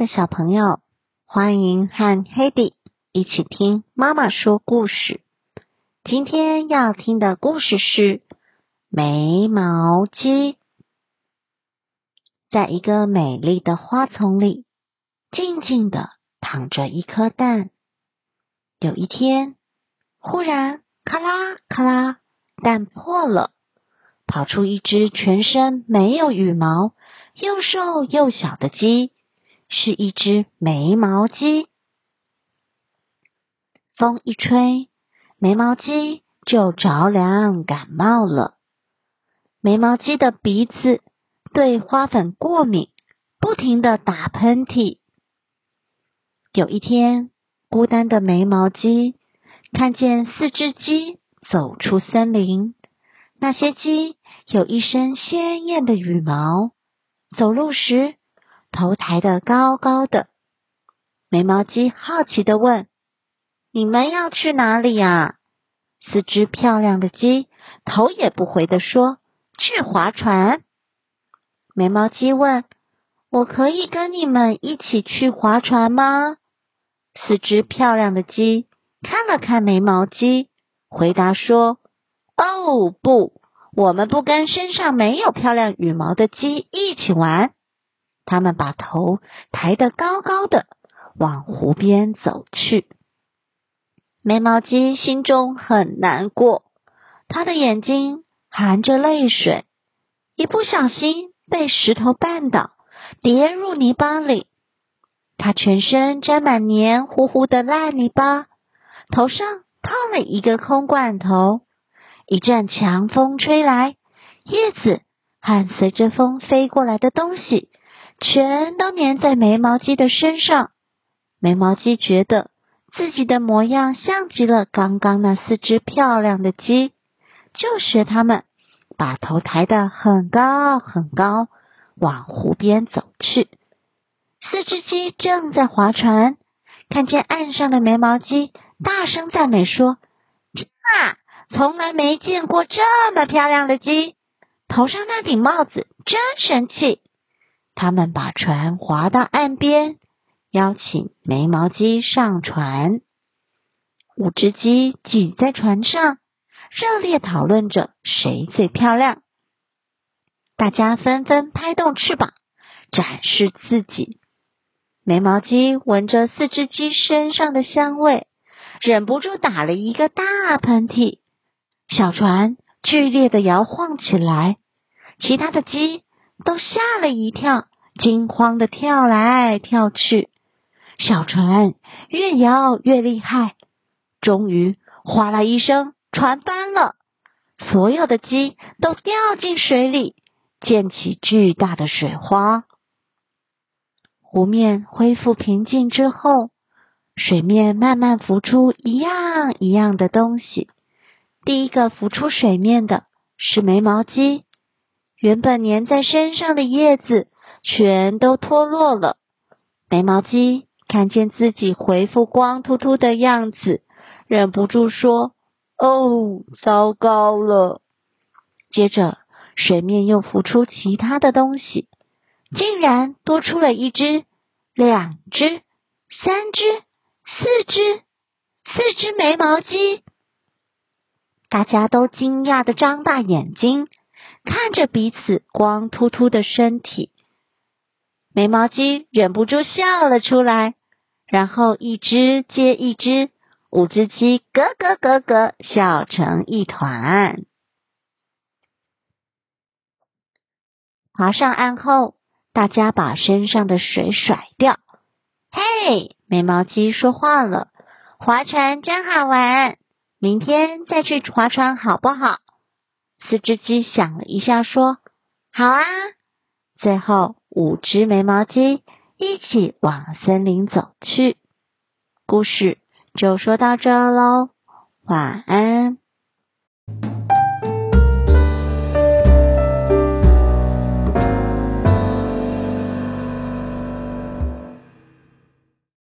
的小朋友，欢迎和 Hedy 一起听妈妈说故事。今天要听的故事是《眉毛鸡》。在一个美丽的花丛里，静静的躺着一颗蛋。有一天，忽然咔啦咔啦，蛋破了，跑出一只全身没有羽毛、又瘦又小的鸡。是一只眉毛鸡，风一吹，眉毛鸡就着凉感冒了。眉毛鸡的鼻子对花粉过敏，不停的打喷嚏。有一天，孤单的眉毛鸡看见四只鸡走出森林，那些鸡有一身鲜艳的羽毛，走路时。头抬得高高的，眉毛鸡好奇的问：“你们要去哪里呀？”四只漂亮的鸡头也不回的说：“去划船。”眉毛鸡问：“我可以跟你们一起去划船吗？”四只漂亮的鸡看了看眉毛鸡，回答说：“哦，不，我们不跟身上没有漂亮羽毛的鸡一起玩。”他们把头抬得高高的，往湖边走去。眉毛鸡心中很难过，他的眼睛含着泪水，一不小心被石头绊倒，跌入泥巴里。他全身沾满黏糊糊的烂泥巴，头上套了一个空罐头。一阵强风吹来，叶子和随着风飞过来的东西。全都粘在眉毛鸡的身上，眉毛鸡觉得自己的模样像极了刚刚那四只漂亮的鸡，就学他们，把头抬得很高很高，往湖边走去。四只鸡正在划船，看见岸上的眉毛鸡，大声赞美说：“天啊，从来没见过这么漂亮的鸡，头上那顶帽子真神气。”他们把船划到岸边，邀请眉毛鸡上船。五只鸡挤在船上，热烈讨论着谁最漂亮。大家纷纷拍动翅膀，展示自己。眉毛鸡闻着四只鸡身上的香味，忍不住打了一个大喷嚏。小船剧烈的摇晃起来，其他的鸡都吓了一跳。惊慌的跳来跳去，小船越摇越厉害，终于哗啦一声，船翻了，所有的鸡都掉进水里，溅起巨大的水花。湖面恢复平静之后，水面慢慢浮出一样一样的东西。第一个浮出水面的是眉毛鸡，原本粘在身上的叶子。全都脱落了。眉毛鸡看见自己恢复光秃秃的样子，忍不住说：“哦，糟糕了！”接着，水面又浮出其他的东西，竟然多出了一只、两只、三只、四只、四只眉毛鸡。大家都惊讶的张大眼睛，看着彼此光秃秃的身体。眉毛鸡忍不住笑了出来，然后一只接一只，五只鸡咯咯咯咯笑成一团。爬上岸后，大家把身上的水甩掉。嘿，眉毛鸡说话了：“划船真好玩，明天再去划船好不好？”四只鸡想了一下，说：“好啊。”最后。五只眉毛鸡一起往森林走去，故事就说到这喽，晚安。